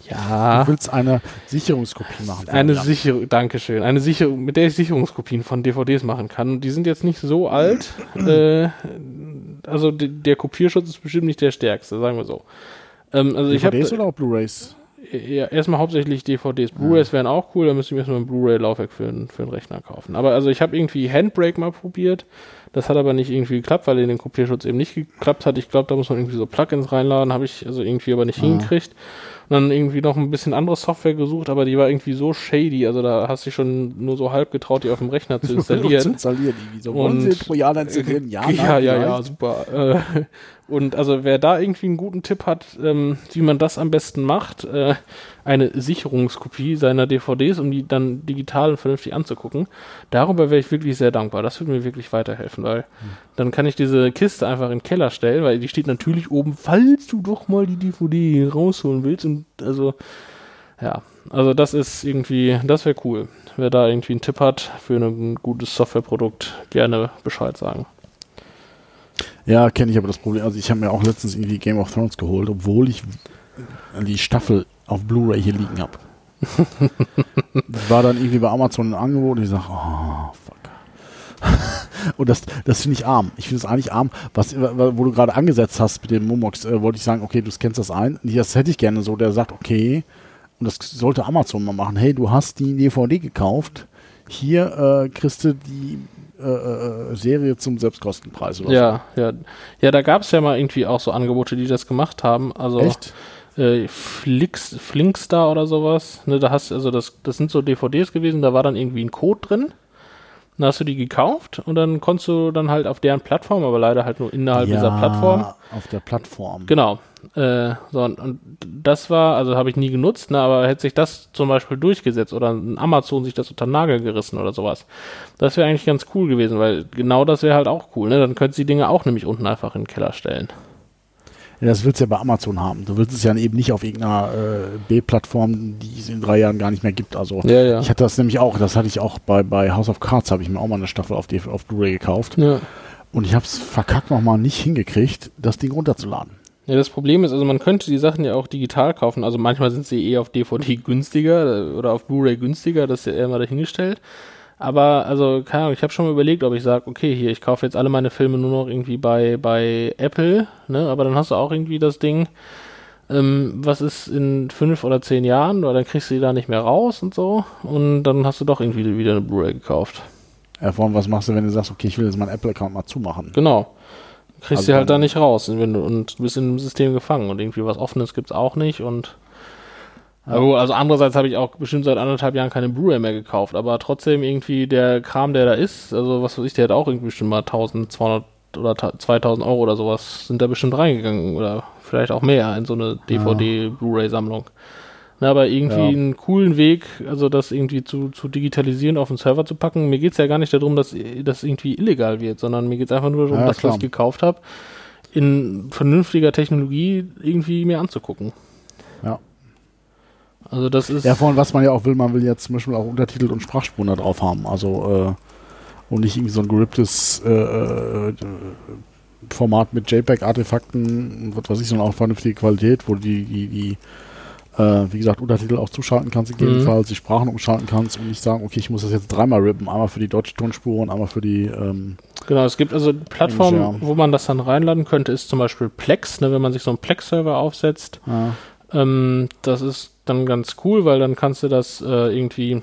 Ja. Du willst eine Sicherungskopie machen. Eine. Sicherung, Dankeschön. Eine Sicherung, mit der ich Sicherungskopien von DVDs machen kann. Die sind jetzt nicht so alt. äh, also de, der Kopierschutz ist bestimmt nicht der stärkste, sagen wir so. Ähm, also ich habe DVDs oder auch Blu-Rays? Ja, erstmal hauptsächlich DVDs. Blu-rays wären auch cool, da müsste ich mir erstmal ein Blu-ray-Laufwerk für, einen- für einen Rechner kaufen. Aber also ich habe irgendwie Handbrake mal probiert. Das hat aber nicht irgendwie geklappt, weil in den Kopierschutz eben nicht geklappt hat. Ich glaube, da muss man irgendwie so Plugins reinladen, habe ich also irgendwie aber nicht Ah. hingekriegt. Und dann irgendwie noch ein bisschen andere Software gesucht, aber die war irgendwie so shady, also da hast du dich schon nur so halb getraut, die auf dem Rechner zu zu installieren. installieren. irgendwie so. Und- Wollen Sie Trojaner installieren? Ja, ja, nein, ja, ja, super. Und also wer da irgendwie einen guten Tipp hat, ähm, wie man das am besten macht, äh, eine Sicherungskopie seiner DVDs, um die dann digital und vernünftig anzugucken, darüber wäre ich wirklich sehr dankbar. Das würde mir wirklich weiterhelfen, weil dann kann ich diese Kiste einfach in den Keller stellen, weil die steht natürlich oben, falls du doch mal die DVD rausholen willst. Und also, ja, also das ist irgendwie, das wäre cool. Wer da irgendwie einen Tipp hat für ein gutes Softwareprodukt, gerne Bescheid sagen. Ja, kenne ich aber das Problem. Also ich habe mir auch letztens irgendwie Game of Thrones geholt, obwohl ich die Staffel auf Blu-ray hier liegen habe. war dann irgendwie bei Amazon ein Angebot und ich sage, oh, fuck. und das, das finde ich arm. Ich finde es eigentlich arm. Was, wo du gerade angesetzt hast mit dem Momox, äh, wollte ich sagen, okay, du scannst das ein. Das hätte ich gerne so, der sagt, okay, und das sollte Amazon mal machen. Hey, du hast die DVD gekauft. Hier äh, kriegst du die äh, äh, Serie zum Selbstkostenpreis oder Ja, ja. Ja, da gab es ja mal irgendwie auch so Angebote, die das gemacht haben. Also so. Echt? äh, Flix, Flinkstar oder sowas. Ne, da hast also das, das sind so DVDs gewesen, da war dann irgendwie ein Code drin. Dann hast du die gekauft und dann konntest du dann halt auf deren Plattform, aber leider halt nur innerhalb dieser Plattform. Auf der Plattform. Genau. Äh, so, und, und das war, also habe ich nie genutzt, ne, aber hätte sich das zum Beispiel durchgesetzt oder ein Amazon sich das unter den Nagel gerissen oder sowas, das wäre eigentlich ganz cool gewesen, weil genau das wäre halt auch cool, ne? Dann könntest du die Dinge auch nämlich unten einfach in den Keller stellen. Das willst du ja bei Amazon haben. Du willst es ja eben nicht auf irgendeiner äh, B-Plattform, die es in drei Jahren gar nicht mehr gibt. Also Ja, ja. ich hatte das nämlich auch, das hatte ich auch bei, bei House of Cards, habe ich mir auch mal eine Staffel auf, die, auf Blu-ray gekauft. Ja. Und ich habe es verkackt nochmal nicht hingekriegt, das Ding runterzuladen. Ja, das Problem ist, also man könnte die Sachen ja auch digital kaufen. Also manchmal sind sie eh auf DVD günstiger äh, oder auf Blu-ray günstiger, das ist ja eher mal dahingestellt. Aber also, keine Ahnung, ich habe schon mal überlegt, ob ich sage, okay, hier, ich kaufe jetzt alle meine Filme nur noch irgendwie bei, bei Apple, ne? Aber dann hast du auch irgendwie das Ding, ähm, was ist in fünf oder zehn Jahren, oder dann kriegst du die da nicht mehr raus und so. Und dann hast du doch irgendwie wieder eine Blu-ray gekauft. Ja, vor allem, was machst du, wenn du sagst, okay, ich will jetzt meinen Apple-Account mal zumachen? Genau. Kriegst Also sie halt da nicht raus wenn du, und du bist in dem System gefangen und irgendwie was Offenes gibt's auch nicht und. Aber, also andererseits habe ich auch bestimmt seit anderthalb Jahren keine Blu-ray mehr gekauft, aber trotzdem irgendwie der Kram, der da ist, also was weiß ich, der hat auch irgendwie bestimmt mal 1200 oder ta- 2000 Euro oder sowas sind da bestimmt reingegangen oder vielleicht auch mehr in so eine DVD-Blu-ray-Sammlung. Na, aber irgendwie Ja. einen coolen Weg, also das irgendwie zu, zu digitalisieren, auf den Server zu packen. Mir geht's ja gar nicht darum, dass das irgendwie illegal wird, sondern mir geht's einfach nur darum, Ja, dass klar. was ich gekauft habe, in vernünftiger Technologie irgendwie mir anzugucken. Ja. Also das ist Ja, vor allem, was man ja auch will, man will jetzt zum Beispiel auch Untertitel und Sprachspuren da drauf haben. Also, äh, und nicht irgendwie so ein geripptes äh, äh, Format mit JPEG-Artefakten und was weiß ich, sondern auch vernünftige Qualität, wo du die, die, die äh, wie gesagt, Untertitel auch zuschalten kannst, gegebenenfalls die Sprachen umschalten kannst und nicht sagen, okay, ich muss das jetzt dreimal rippen, einmal für die deutsche Tonspur und einmal für die, ähm, Genau, es gibt also Plattformen, Englisch, ja. wo man das dann reinladen könnte, ist zum Beispiel Plex, ne, wenn man sich so einen Plex-Server aufsetzt. ja, Ähm, das ist dann ganz cool, weil dann kannst du das äh, irgendwie.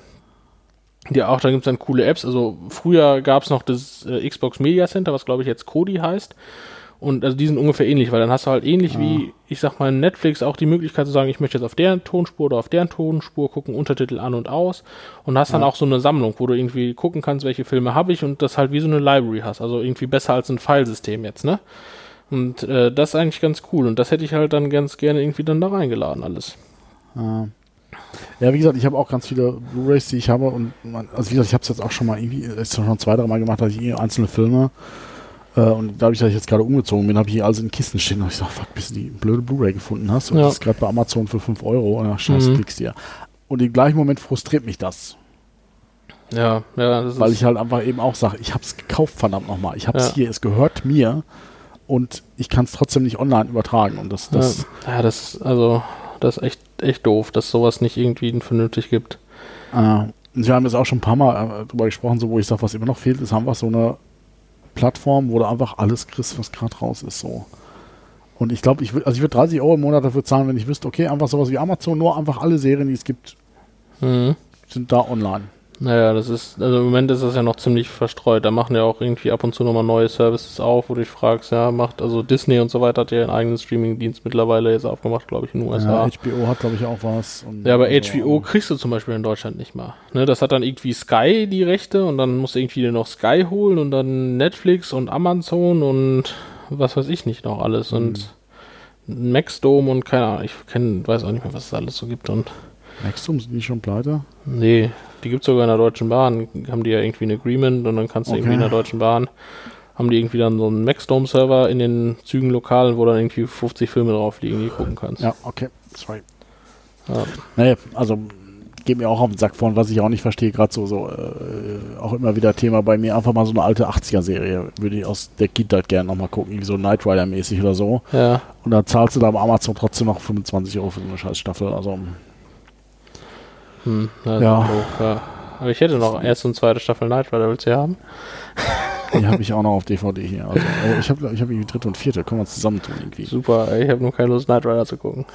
Ja, auch da gibt es dann coole Apps. Also früher gab es noch das äh, Xbox Media Center, was glaube ich jetzt Kodi heißt. Und also die sind ungefähr ähnlich, weil dann hast du halt ähnlich wie, ich sag mal, Netflix auch die Möglichkeit zu sagen, ich möchte jetzt auf deren Tonspur oder auf deren Tonspur gucken, Untertitel an und aus. Und hast dann Ja. auch so eine Sammlung, wo du irgendwie gucken kannst, welche Filme habe ich und das halt wie so eine Library hast. Also irgendwie besser als ein Filesystem jetzt, ne? Und äh, das ist eigentlich ganz cool. Und das hätte ich halt dann ganz gerne irgendwie dann da reingeladen, alles. Ja. Ja, wie gesagt, ich habe auch ganz viele Blu-Rays, die ich habe und man, also wie gesagt, ich habe es jetzt auch schon mal irgendwie, ist schon zwei, drei Mal gemacht, dass ich einzelne Filme äh, und dadurch, dass ich jetzt gerade umgezogen bin, habe ich hier alles in Kisten stehen und ich sage, fuck, bis du die blöde Blu-Ray gefunden hast und Ja. das ist gerade bei Amazon für 5 Euro und ach, scheiße, Mhm. klickst dir. Und im gleichen Moment frustriert mich das, Ja, ja, das weil ich halt einfach eben auch sage, ich habe es gekauft, verdammt nochmal, ich habe es Ja. hier, es gehört mir und ich kann es trotzdem nicht online übertragen und das, das ja, ja, das ist, also, das ist echt, echt doof, dass sowas nicht irgendwie vernünftig gibt. Äh, wir haben jetzt auch schon ein paar Mal äh, drüber gesprochen, so wo ich sage, was immer noch fehlt, ist einfach so eine Plattform, wo du einfach alles kriegst, was gerade raus ist. So. Und ich glaube, ich würde, also ich würde 30 Euro im Monat dafür zahlen, wenn ich wüsste, okay, einfach sowas wie Amazon, nur einfach alle Serien, die es gibt, Mhm. sind da online. Naja, das ist, also im Moment ist das ja noch ziemlich verstreut. Da machen ja auch irgendwie ab und zu nochmal neue Services auf, wo du dich fragst, ja, macht, also Disney und so weiter hat ja ihren eigenen Streaming-Dienst mittlerweile jetzt aufgemacht, glaube ich, in den USA. Ja, HBO hat, glaube ich, auch was. Ja, aber also, HBO kriegst du zum Beispiel in Deutschland nicht mal. Ne, das hat dann irgendwie Sky die Rechte und dann musst du irgendwie dir noch Sky holen und dann Netflix und Amazon und was weiß ich nicht noch alles und Maxdome und keine Ahnung, ich kenn, weiß auch nicht mehr, was es alles so gibt und Maxdome, sind die schon pleite? nee, die gibt es sogar in der Deutschen Bahn, haben die ja irgendwie ein Agreement und dann kannst du Okay. irgendwie in der Deutschen Bahn haben die irgendwie dann so einen Maxdome-Server in den Zügen lokalen, wo dann irgendwie 50 Filme drauf liegen, die du gucken kannst. Ja, okay. Sorry. Ja. Naja, also geht mir auch auf den Sack von, was ich auch nicht verstehe, gerade so, so äh, auch immer wieder Thema bei mir, einfach mal so eine alte 80er-Serie, würde ich aus der Kindheit gerne nochmal gucken, irgendwie so Knight Rider-mäßig oder so. ja. Und dann zahlst du da bei Amazon trotzdem noch 25 Euro für so eine scheiß Staffel. Also, Hm, Ja. ja. Doof, ja. Aber ich hätte noch erste und zweite Staffel Night Rider, willst du die haben? die habe ich auch noch auf DVD hier. Also, aber ich habe ich hab irgendwie dritte und vierte, können wir zusammentun irgendwie. Super, ich habe nur keine Lust, Night Rider zu gucken.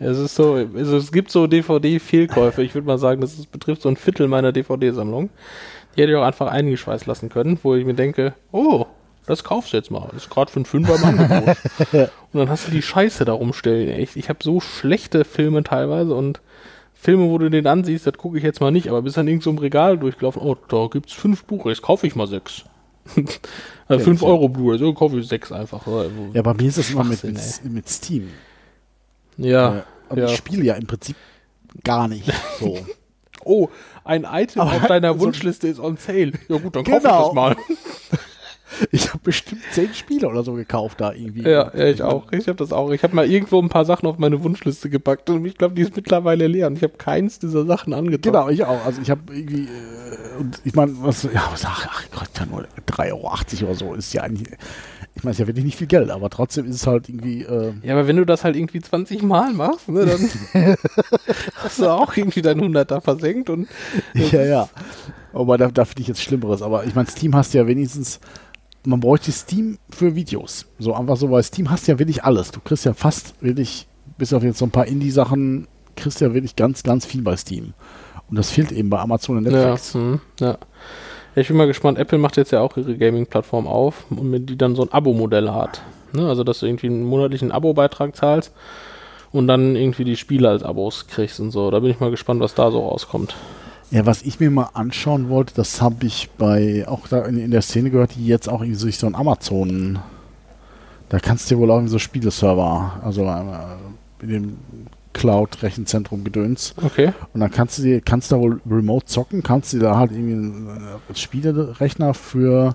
Es ist so, also es gibt so DVD-Fehlkäufe. Ich würde mal sagen, das ist, betrifft so ein Viertel meiner DVD-Sammlung. Die hätte ich auch einfach eingeschweißt lassen können, wo ich mir denke, oh, das kaufst du jetzt mal. Das ist gerade für einen Fünfer im Angebot. und dann hast du die Scheiße da rumstellen. Echt, ich habe so schlechte Filme teilweise und Filme, wo du den ansiehst, das gucke ich jetzt mal nicht, aber bis dann irgend so im Regal durchgelaufen, oh, da gibt's fünf Blu-rays, kaufe ich mal sechs. also fünf ja. Euro Blu-rays, so kaufe ich sechs einfach. Also, Ja, bei mir ist das immer mit, mit, mit Steam. ja. Und ja. ich spiele ja im Prinzip gar nicht so. Oh, ein Item Aber auf deiner so- Wunschliste ist on sale. Ja gut, dann kauf Genau. ich das mal. Ich habe bestimmt zehn Spiele oder so gekauft da irgendwie. Ja, ja ich auch. Ich habe das auch. Ich habe mal irgendwo ein paar Sachen auf meine Wunschliste gepackt und ich glaube, die ist mittlerweile leer und ich habe keins dieser Sachen angetan. Genau, ich auch. Also ich habe irgendwie, äh, und ich meine, was, ja, was, ach, ach Gott, ja nur 3,80 Euro oder so ist ja eigentlich, ich meine, ist ja wirklich nicht viel Geld, aber trotzdem ist es halt irgendwie, äh, Ja, aber wenn du das halt irgendwie 20 Mal machst, ne, dann hast du auch irgendwie dein 100er versenkt und ja, ja. Aber da, da finde ich jetzt Schlimmeres. Aber ich meine, Steam hast ja wenigstens, man bräuchte Steam für Videos. So einfach so, weil Steam hast ja wirklich alles. Du kriegst ja fast wirklich, bis auf jetzt so ein paar Indie-Sachen, kriegst ja wirklich ganz, ganz viel bei Steam. Und das fehlt eben bei Amazon und Netflix. hm, ja. Ja, Ich bin mal gespannt. Apple macht jetzt ja auch ihre Gaming-Plattform auf und mit die dann so ein Abo-Modell hat. Ne? Also, dass du irgendwie einen monatlichen Abo-Beitrag zahlst und dann irgendwie die Spiele als Abos kriegst und so. Da bin ich mal gespannt, was da so rauskommt. Ja, was ich mir mal anschauen wollte, das habe ich bei auch da in, in der Szene gehört, die jetzt auch irgendwie sich so ein Amazon, da kannst du dir wohl auch irgendwie so Spieleserver, also äh, in dem Cloud-Rechenzentrum gedöns. Okay. Und dann kannst du dir, kannst du da wohl remote zocken, kannst du dir da halt irgendwie einen äh, Spielerechner für,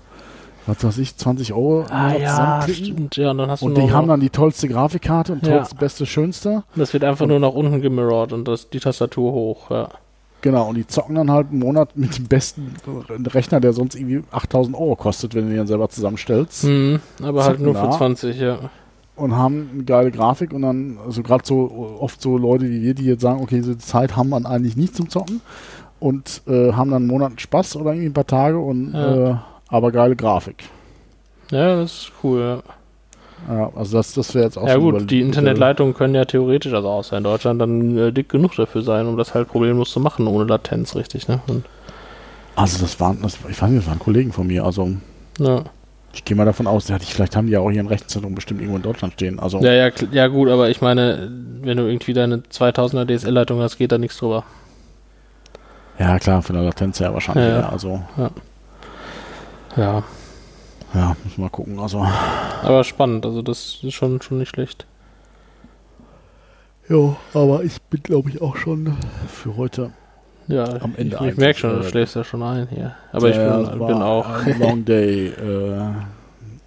was weiß ich, 20 Euro Ah ja, stimmt. Ja, und dann hast du Und die haben dann die tollste Grafikkarte und Ja. tollste, beste, schönste. das wird einfach nur nach unten gemirrored und das, die Tastatur hoch. Ja. Genau, und die zocken dann halt einen Monat mit dem besten Rechner, der sonst irgendwie 8000 Euro kostet, wenn du den dann selber zusammenstellst. Mhm, aber halt nur für da. 20, ja. Und haben eine geile Grafik und dann, also gerade so oft so Leute wie wir, die jetzt sagen, okay, diese Zeit haben wir eigentlich nicht zum Zocken und äh, haben dann einen Monat Spaß oder irgendwie ein paar Tage und Ja. äh, aber geile Grafik. Ja, das ist cool, ja. Ja, also das, das wäre jetzt auch Ja gut, die Internetleitungen können ja theoretisch, also außer in Deutschland, dann äh, dick genug dafür sein, um das halt problemlos zu machen, ohne Latenz, richtig, ne? Und, Also das waren, das, ich weiß nicht, das waren Kollegen von mir. Also ja. ich gehe mal davon aus, ja, die, vielleicht haben die ja auch hier ein Rechenzentrum bestimmt irgendwo in Deutschland stehen. Also ja, ja, ja gut, aber ich meine, wenn du irgendwie deine 2000er DSL-Leitung hast, geht da nichts drüber. ja klar, von der Latenz her wahrscheinlich. Ja, ja. Also Ja, ja, müssen wir mal gucken. Also aber spannend, also das ist schon, schon nicht schlecht. Ja, aber ich bin, glaube ich, auch schon für heute. Ja, Am Ende ich, ich merke schon, du schläfst ja schon ein hier. Aber ich Ja, bin, bin auch. Ein long day. Äh,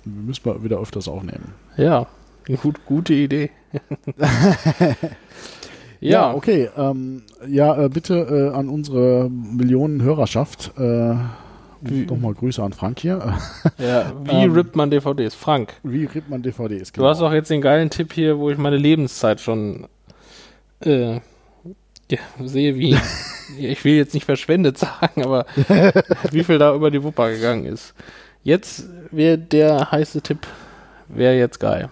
müssen wir wieder öfters aufnehmen. Ja, eine gut, gute Idee. Ja, okay. Ähm, ja, äh, bitte äh, an unsere Millionen Hörerschaft. Äh, Wie- Nochmal Grüße an Frank hier. Ja, wie Ähm, rippt man DVDs? Frank, Wie rippt man DVDs? du hast auch jetzt den geilen Tipp hier, wo ich meine Lebenszeit schon äh, ja, sehe, wie. ich will jetzt nicht verschwendet sagen, aber wie viel da über die Wupper gegangen ist. Jetzt wäre der heiße Tipp, wäre jetzt geil.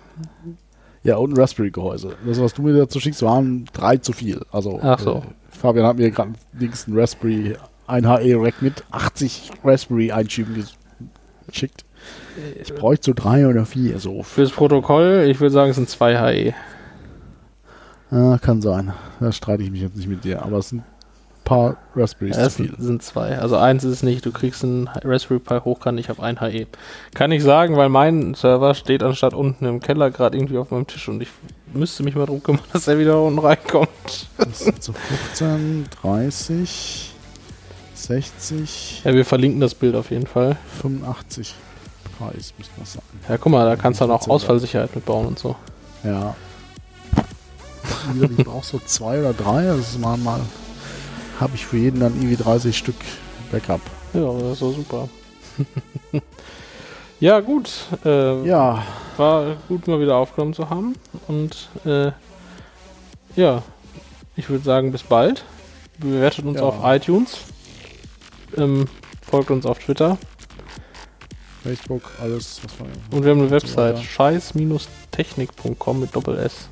Ja, und ein Raspberry-Gehäuse. Das, was du mir dazu schickst, waren drei zu viel. Also, Ach so. äh, Fabian hat mir gerade links ein Raspberry, ein HE-Rack mit 80 Raspberry-Einschüben ges- geschickt. Ich bräuchte so drei oder vier, so. Fürs Protokoll, ich würde sagen, es sind zwei HE. Ah, kann sein. Da streite ich mich jetzt nicht mit dir. Aber es sind ein paar Raspberries Ja, es zu viel. sind, zwei. Also eins ist es nicht, du kriegst einen Raspberry Pi hochkant, ich habe ein HE. Kann ich sagen, weil mein Server steht anstatt unten im Keller gerade irgendwie auf meinem Tisch und ich müsste mich mal drum kümmern, dass er wieder unten reinkommt. Das sind so 15, 30, 60, Ja, wir verlinken das Bild auf jeden Fall. 85 Preis müsste das sein. Ja, guck mal, da kannst du dann auch 14 Ausfallsicherheit mitbauen und so. Ja. Ich brauche so zwei oder drei. Das ist mal, mal habe ich für jeden dann irgendwie 30 Stück Backup. Ja, das ist so super. ja, gut. Äh, Ja, War gut, mal wieder aufgenommen zu haben. Und äh, ja, ich würde sagen, bis bald. Bewertet uns Ja. auf iTunes. Ähm, folgt uns auf Twitter. Facebook, alles, was wir. Und wir haben eine Website, scheiß-technik.com mit Doppel-S.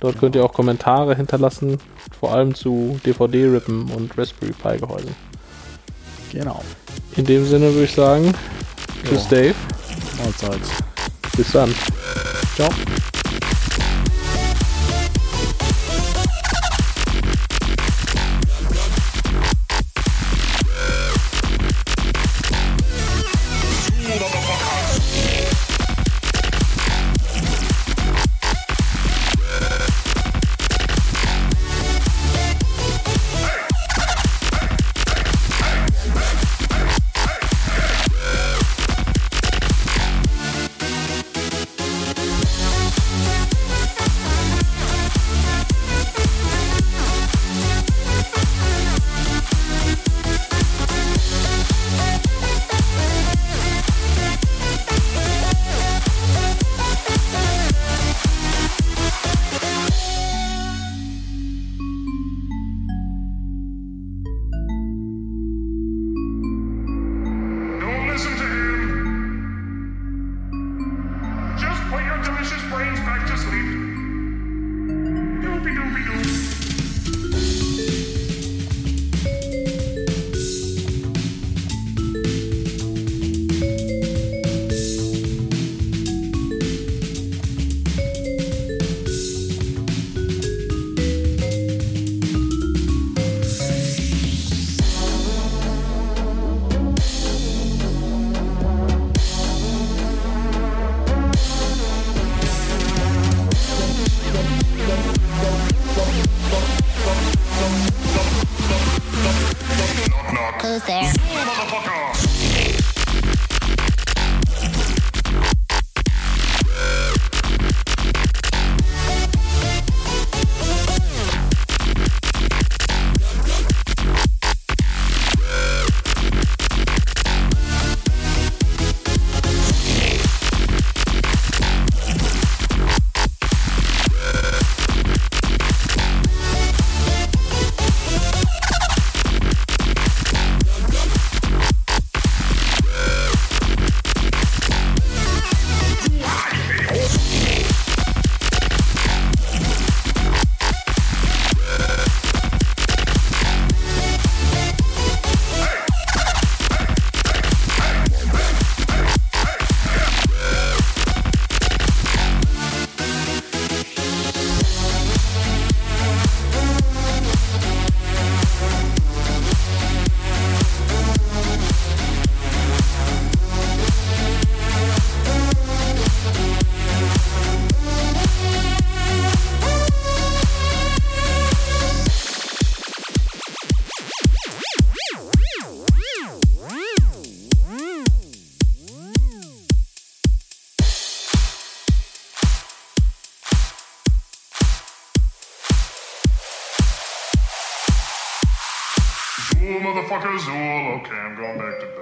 Dort könnt ihr auch Kommentare hinterlassen, vor allem zu DVD-Rippen und Raspberry Pi-Gehäusen. Genau. In dem Sinne würde ich sagen, tschüss Ja. Dave, Mahlzeit. bis dann. Ciao. Okay, I'm going back to bed.